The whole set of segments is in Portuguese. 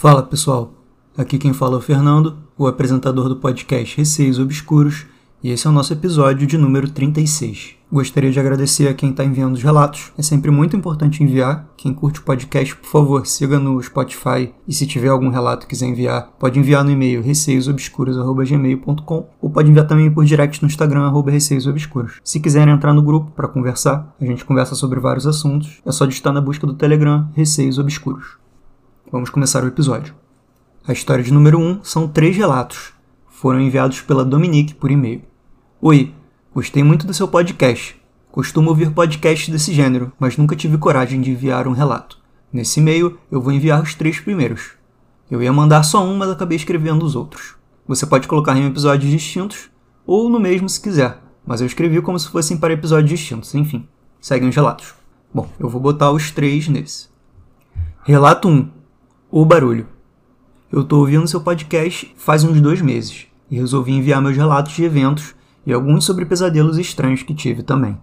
Fala pessoal, aqui quem fala é o Fernando, o apresentador do podcast Receios Obscuros, e esse é o nosso episódio de número 36. Gostaria de agradecer a quem está enviando os relatos, é sempre muito importante enviar. Quem curte o podcast, por favor, siga no Spotify e se tiver algum relato que quiser enviar, pode enviar no e-mail receiosobscuros.gmail.com ou pode enviar também por direct no Instagram, arroba receiosobscuros. Se quiserem entrar no grupo para conversar, a gente conversa sobre vários assuntos, é só digitar na busca do Telegram Receios Obscuros. Vamos começar o episódio. A história de número 1 um são três relatos. Foram enviados pela Dominique por e-mail. Oi, gostei muito do seu podcast. Costumo ouvir podcasts desse gênero, mas nunca tive coragem de enviar um relato. Nesse e-mail, eu vou enviar os três primeiros. Eu ia mandar só um, mas acabei escrevendo os outros. Você pode colocar em episódios distintos, ou no mesmo se quiser, mas eu escrevi como se fossem para episódios distintos, enfim. Seguem os relatos. Bom, eu vou botar os três nesse. Relato 1 o barulho. Eu estou ouvindo seu podcast faz uns dois meses e resolvi enviar meus relatos de eventos e alguns sobre pesadelos estranhos que tive também.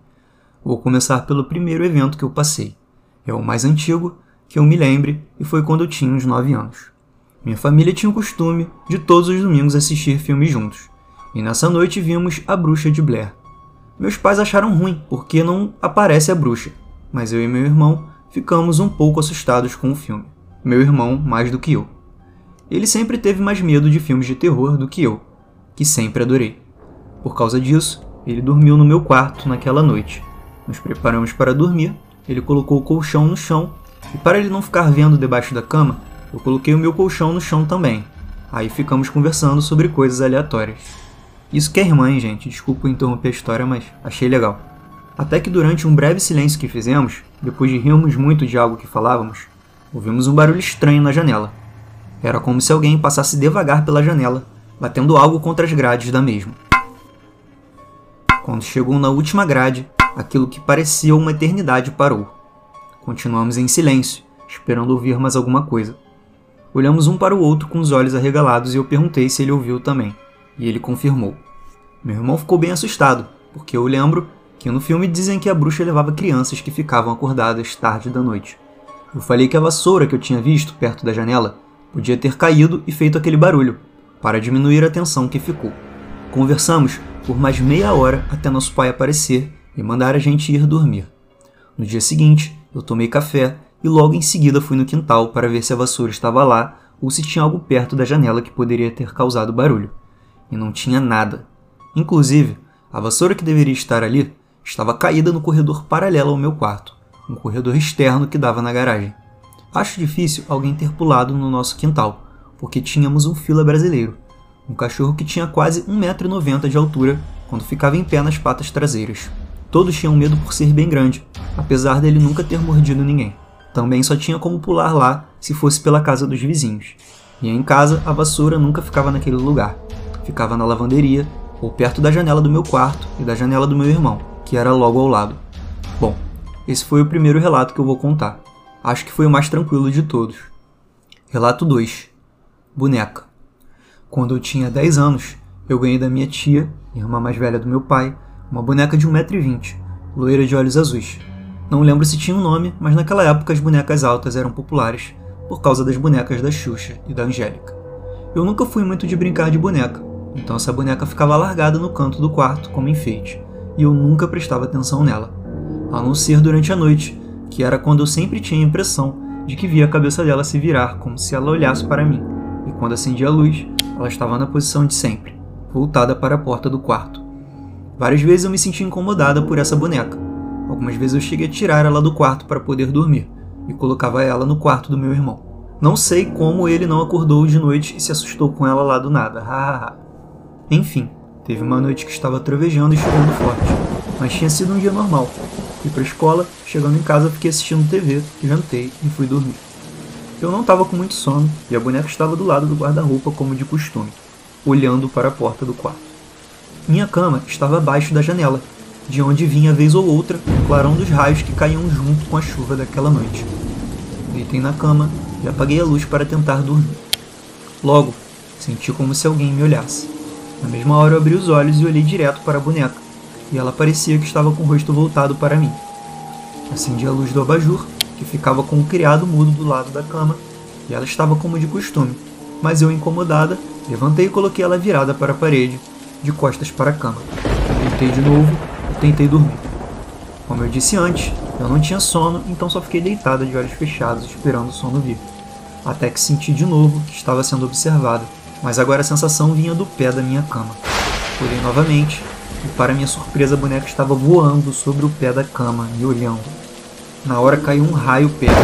Vou começar pelo primeiro evento que eu passei. É o mais antigo, que eu me lembre, e foi quando eu tinha uns 9 anos. Minha família tinha o costume de todos os domingos assistir filmes juntos, e nessa noite vimos A Bruxa de Blair. Meus pais acharam ruim, porque não aparece a bruxa, mas eu e meu irmão ficamos um pouco assustados com o filme meu irmão mais do que eu. Ele sempre teve mais medo de filmes de terror do que eu, que sempre adorei. Por causa disso, ele dormiu no meu quarto naquela noite. Nos preparamos para dormir, ele colocou o colchão no chão e, para ele não ficar vendo debaixo da cama, eu coloquei o meu colchão no chão também. Aí ficamos conversando sobre coisas aleatórias. Isso que é irmã, hein, gente? Desculpa interromper a história, mas achei legal. Até que durante um breve silêncio que fizemos, depois de rirmos muito de algo que falávamos, Ouvimos um barulho estranho na janela. Era como se alguém passasse devagar pela janela, batendo algo contra as grades da mesma. Quando chegou na última grade, aquilo que parecia uma eternidade parou. Continuamos em silêncio, esperando ouvir mais alguma coisa. Olhamos um para o outro com os olhos arregalados e eu perguntei se ele ouviu também, e ele confirmou. Meu irmão ficou bem assustado, porque eu lembro que no filme dizem que a bruxa levava crianças que ficavam acordadas tarde da noite. Eu falei que a vassoura que eu tinha visto perto da janela podia ter caído e feito aquele barulho, para diminuir a tensão que ficou. Conversamos por mais meia hora até nosso pai aparecer e mandar a gente ir dormir. No dia seguinte, eu tomei café e logo em seguida fui no quintal para ver se a vassoura estava lá ou se tinha algo perto da janela que poderia ter causado barulho. E não tinha nada. Inclusive, a vassoura que deveria estar ali estava caída no corredor paralelo ao meu quarto um corredor externo que dava na garagem. Acho difícil alguém ter pulado no nosso quintal, porque tínhamos um fila brasileiro, um cachorro que tinha quase 1,90m de altura quando ficava em pé nas patas traseiras. Todos tinham medo por ser bem grande, apesar dele nunca ter mordido ninguém. Também só tinha como pular lá se fosse pela casa dos vizinhos. E em casa, a vassoura nunca ficava naquele lugar. Ficava na lavanderia, ou perto da janela do meu quarto e da janela do meu irmão, que era logo ao lado. Bom, esse foi o primeiro relato que eu vou contar. Acho que foi o mais tranquilo de todos. Relato 2: Boneca. Quando eu tinha 10 anos, eu ganhei da minha tia, irmã mais velha do meu pai, uma boneca de 1,20m, loira de olhos azuis. Não lembro se tinha um nome, mas naquela época as bonecas altas eram populares por causa das bonecas da Xuxa e da Angélica. Eu nunca fui muito de brincar de boneca, então essa boneca ficava largada no canto do quarto como enfeite, e eu nunca prestava atenção nela a não ser durante a noite, que era quando eu sempre tinha a impressão de que via a cabeça dela se virar como se ela olhasse para mim, e quando acendia a luz, ela estava na posição de sempre, voltada para a porta do quarto. Várias vezes eu me senti incomodada por essa boneca. Algumas vezes eu cheguei a tirar ela do quarto para poder dormir e colocava ela no quarto do meu irmão. Não sei como ele não acordou de noite e se assustou com ela lá do nada. Enfim, teve uma noite que estava trovejando e chovendo forte, mas tinha sido um dia normal, Fui pra escola, chegando em casa fiquei assistindo TV, jantei e fui dormir. Eu não estava com muito sono e a boneca estava do lado do guarda-roupa como de costume, olhando para a porta do quarto. Minha cama estava abaixo da janela, de onde vinha vez ou outra o clarão dos raios que caíam junto com a chuva daquela noite. Deitei na cama e apaguei a luz para tentar dormir. Logo, senti como se alguém me olhasse. Na mesma hora eu abri os olhos e olhei direto para a boneca e ela parecia que estava com o rosto voltado para mim. Acendi a luz do abajur, que ficava com o criado mudo do lado da cama, e ela estava como de costume, mas eu, incomodada, levantei e coloquei ela virada para a parede, de costas para a cama. Deitei de novo e tentei dormir. Como eu disse antes, eu não tinha sono, então só fiquei deitada de olhos fechados esperando o sono vir. Até que senti de novo que estava sendo observada, mas agora a sensação vinha do pé da minha cama. Olhei novamente e, para minha surpresa, a boneca estava voando sobre o pé da cama, me olhando. Na hora caiu um raio perto,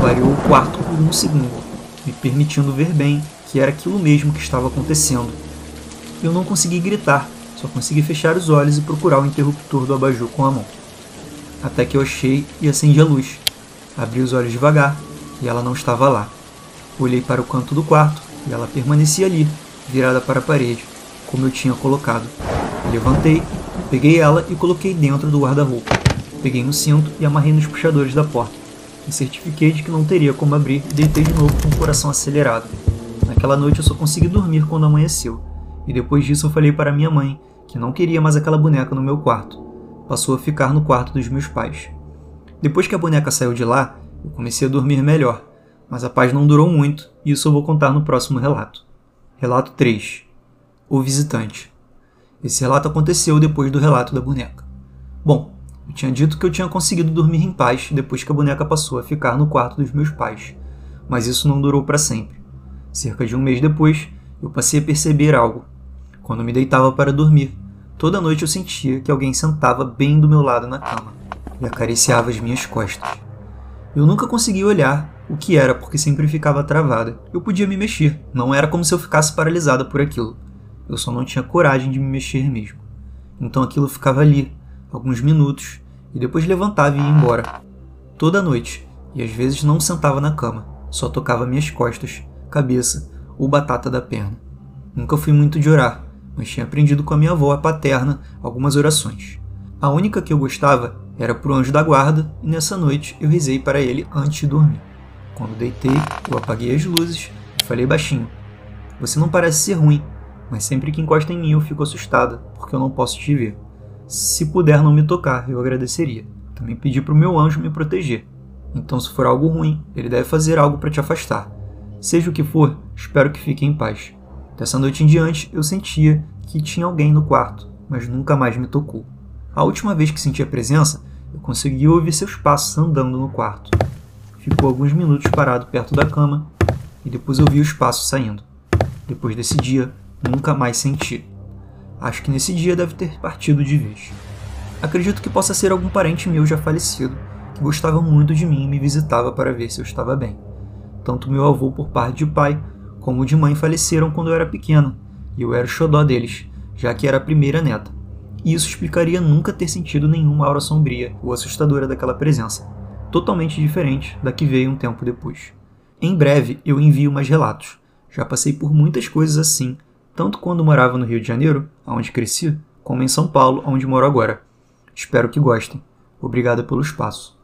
clareou o quarto por um segundo, me permitindo ver bem que era aquilo mesmo que estava acontecendo. Eu não consegui gritar, só consegui fechar os olhos e procurar o interruptor do abajur com a mão. Até que eu achei e acendi a luz. Abri os olhos devagar e ela não estava lá. Olhei para o canto do quarto e ela permanecia ali, virada para a parede, como eu tinha colocado. Levantei, peguei ela e coloquei dentro do guarda-roupa. Peguei um cinto e amarrei nos puxadores da porta. Me certifiquei de que não teria como abrir e deitei de novo com o coração acelerado. Naquela noite eu só consegui dormir quando amanheceu, e depois disso eu falei para minha mãe que não queria mais aquela boneca no meu quarto. Passou a ficar no quarto dos meus pais. Depois que a boneca saiu de lá, eu comecei a dormir melhor, mas a paz não durou muito, e isso eu vou contar no próximo relato. Relato 3 O Visitante Esse relato aconteceu depois do relato da boneca. Bom, eu tinha dito que eu tinha conseguido dormir em paz depois que a boneca passou a ficar no quarto dos meus pais, mas isso não durou para sempre. Cerca de um mês depois, eu passei a perceber algo. Quando me deitava para dormir, toda noite eu sentia que alguém sentava bem do meu lado na cama e acariciava as minhas costas. Eu nunca conseguia olhar o que era porque sempre ficava travada. Eu podia me mexer, não era como se eu ficasse paralisada por aquilo. Eu só não tinha coragem de me mexer mesmo. Então aquilo ficava ali, alguns minutos, e depois levantava e ia embora. Toda noite, e às vezes não sentava na cama, só tocava minhas costas cabeça ou batata da perna. Nunca fui muito de orar, mas tinha aprendido com a minha avó paterna algumas orações. A única que eu gostava era pro anjo da guarda, e nessa noite eu rezei para ele antes de dormir. Quando deitei, eu apaguei as luzes e falei baixinho: Você não parece ser ruim, mas sempre que encosta em mim eu fico assustada, porque eu não posso te ver. Se puder não me tocar, eu agradeceria. Também pedi para o meu anjo me proteger. Então, se for algo ruim, ele deve fazer algo para te afastar. Seja o que for, espero que fique em paz. Dessa noite em diante, eu sentia que tinha alguém no quarto, mas nunca mais me tocou. A última vez que senti a presença, eu consegui ouvir seus passos andando no quarto. Ficou alguns minutos parado perto da cama e depois eu vi os passos saindo. Depois desse dia, nunca mais senti. Acho que nesse dia deve ter partido de vez. Acredito que possa ser algum parente meu já falecido, que gostava muito de mim e me visitava para ver se eu estava bem. Tanto meu avô por parte de pai, como de mãe faleceram quando eu era pequeno, e eu era o xodó deles, já que era a primeira neta. E isso explicaria nunca ter sentido nenhuma aura sombria ou assustadora daquela presença, totalmente diferente da que veio um tempo depois. Em breve eu envio mais relatos. Já passei por muitas coisas assim, tanto quando morava no Rio de Janeiro, onde cresci, como em São Paulo, onde moro agora. Espero que gostem. Obrigada pelo espaço.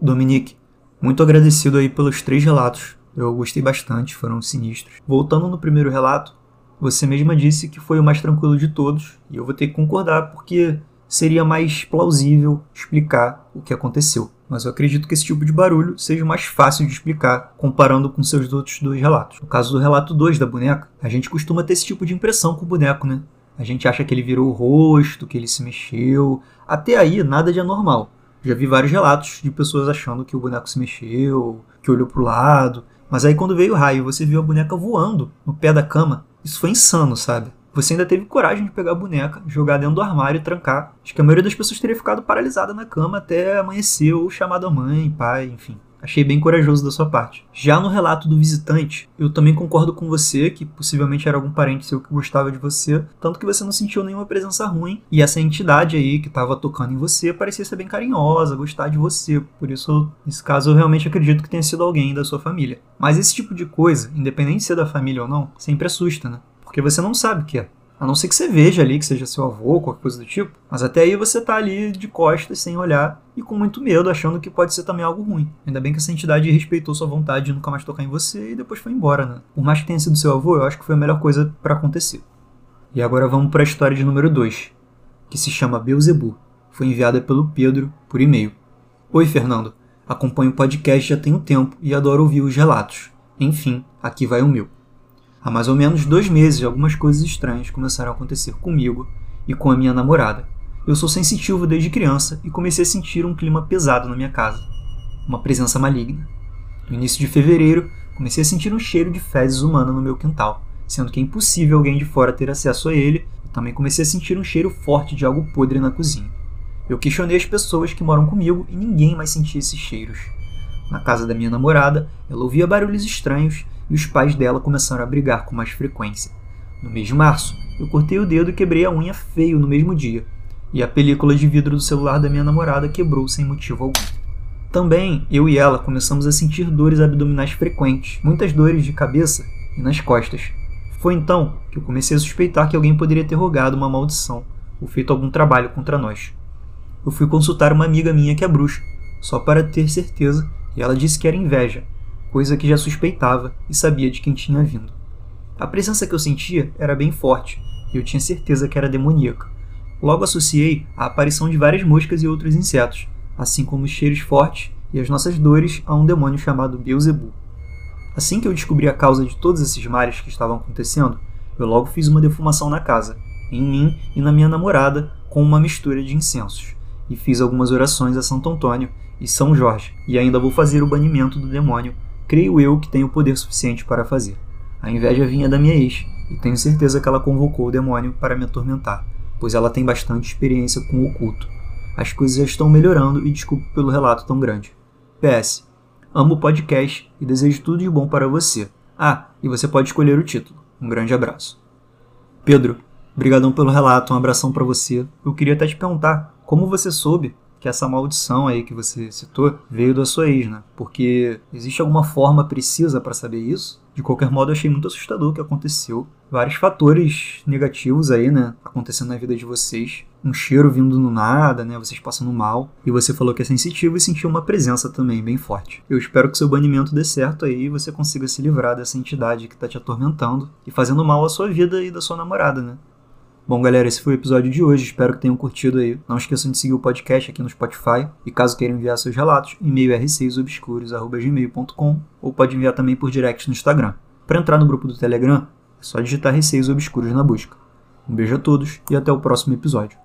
Dominique, muito agradecido aí pelos três relatos. Eu gostei bastante, foram sinistros. Voltando no primeiro relato, você mesma disse que foi o mais tranquilo de todos, e eu vou ter que concordar porque seria mais plausível explicar o que aconteceu. Mas eu acredito que esse tipo de barulho seja mais fácil de explicar comparando com seus outros dois relatos. No caso do relato 2 da boneca, a gente costuma ter esse tipo de impressão com o boneco, né? A gente acha que ele virou o rosto, que ele se mexeu. Até aí, nada de anormal. Já vi vários relatos de pessoas achando que o boneco se mexeu, que olhou pro lado. Mas aí quando veio o raio, você viu a boneca voando no pé da cama. Isso foi insano, sabe? Você ainda teve coragem de pegar a boneca, jogar dentro do armário e trancar. Acho que a maioria das pessoas teria ficado paralisada na cama até amanhecer ou chamado a mãe, pai, enfim. Achei bem corajoso da sua parte. Já no relato do visitante, eu também concordo com você que possivelmente era algum parente seu que gostava de você, tanto que você não sentiu nenhuma presença ruim. E essa entidade aí que estava tocando em você parecia ser bem carinhosa, gostar de você. Por isso, nesse caso, eu realmente acredito que tenha sido alguém da sua família. Mas esse tipo de coisa, independente de ser da família ou não, sempre assusta, né? Porque você não sabe o que é. A não ser que você veja ali que seja seu avô, qualquer coisa do tipo. Mas até aí você tá ali de costas, sem olhar e com muito medo, achando que pode ser também algo ruim. Ainda bem que essa entidade respeitou sua vontade de nunca mais tocar em você e depois foi embora, né? Por mais que tenha sido seu avô, eu acho que foi a melhor coisa para acontecer. E agora vamos para a história de número 2, que se chama Beuzebu. Foi enviada pelo Pedro por e-mail. Oi, Fernando. Acompanho o podcast já tem um tempo e adoro ouvir os relatos. Enfim, aqui vai o meu. Há mais ou menos dois meses, algumas coisas estranhas começaram a acontecer comigo e com a minha namorada. Eu sou sensitivo desde criança e comecei a sentir um clima pesado na minha casa, uma presença maligna. No início de fevereiro, comecei a sentir um cheiro de fezes humana no meu quintal, sendo que é impossível alguém de fora ter acesso a ele. Eu também comecei a sentir um cheiro forte de algo podre na cozinha. Eu questionei as pessoas que moram comigo e ninguém mais sentia esses cheiros. Na casa da minha namorada, ela ouvia barulhos estranhos e os pais dela começaram a brigar com mais frequência. No mês de março, eu cortei o dedo e quebrei a unha feio no mesmo dia, e a película de vidro do celular da minha namorada quebrou sem motivo algum. Também, eu e ela começamos a sentir dores abdominais frequentes, muitas dores de cabeça e nas costas. Foi então que eu comecei a suspeitar que alguém poderia ter rogado uma maldição ou feito algum trabalho contra nós. Eu fui consultar uma amiga minha que é bruxa, só para ter certeza e ela disse que era inveja, coisa que já suspeitava e sabia de quem tinha vindo. A presença que eu sentia era bem forte e eu tinha certeza que era demoníaca. Logo associei a aparição de várias moscas e outros insetos, assim como os cheiros fortes e as nossas dores a um demônio chamado Beelzebub. Assim que eu descobri a causa de todos esses males que estavam acontecendo, eu logo fiz uma defumação na casa, em mim e na minha namorada, com uma mistura de incensos, e fiz algumas orações a Santo Antônio e São Jorge, e ainda vou fazer o banimento do demônio, creio eu que tenho poder suficiente para fazer. A inveja vinha da minha ex, e tenho certeza que ela convocou o demônio para me atormentar, pois ela tem bastante experiência com o oculto. As coisas já estão melhorando e desculpe pelo relato tão grande. PS. Amo o podcast e desejo tudo de bom para você. Ah, e você pode escolher o título. Um grande abraço. Pedro, brigadão pelo relato, um abração para você. Eu queria até te perguntar, como você soube que essa maldição aí que você citou veio da sua ex, né? Porque existe alguma forma precisa para saber isso? De qualquer modo, eu achei muito assustador o que aconteceu. Vários fatores negativos aí, né? Acontecendo na vida de vocês. Um cheiro vindo no nada, né? Vocês passando mal. E você falou que é sensitivo e sentiu uma presença também bem forte. Eu espero que seu banimento dê certo aí e você consiga se livrar dessa entidade que tá te atormentando e fazendo mal à sua vida e da sua namorada, né? Bom, galera, esse foi o episódio de hoje. Espero que tenham curtido aí. Não esqueçam de seguir o podcast aqui no Spotify. E caso queiram enviar seus relatos, e-mail r6obscuros.gmail.com ou pode enviar também por direct no Instagram. Para entrar no grupo do Telegram, é só digitar Receios Obscuros na busca. Um beijo a todos e até o próximo episódio.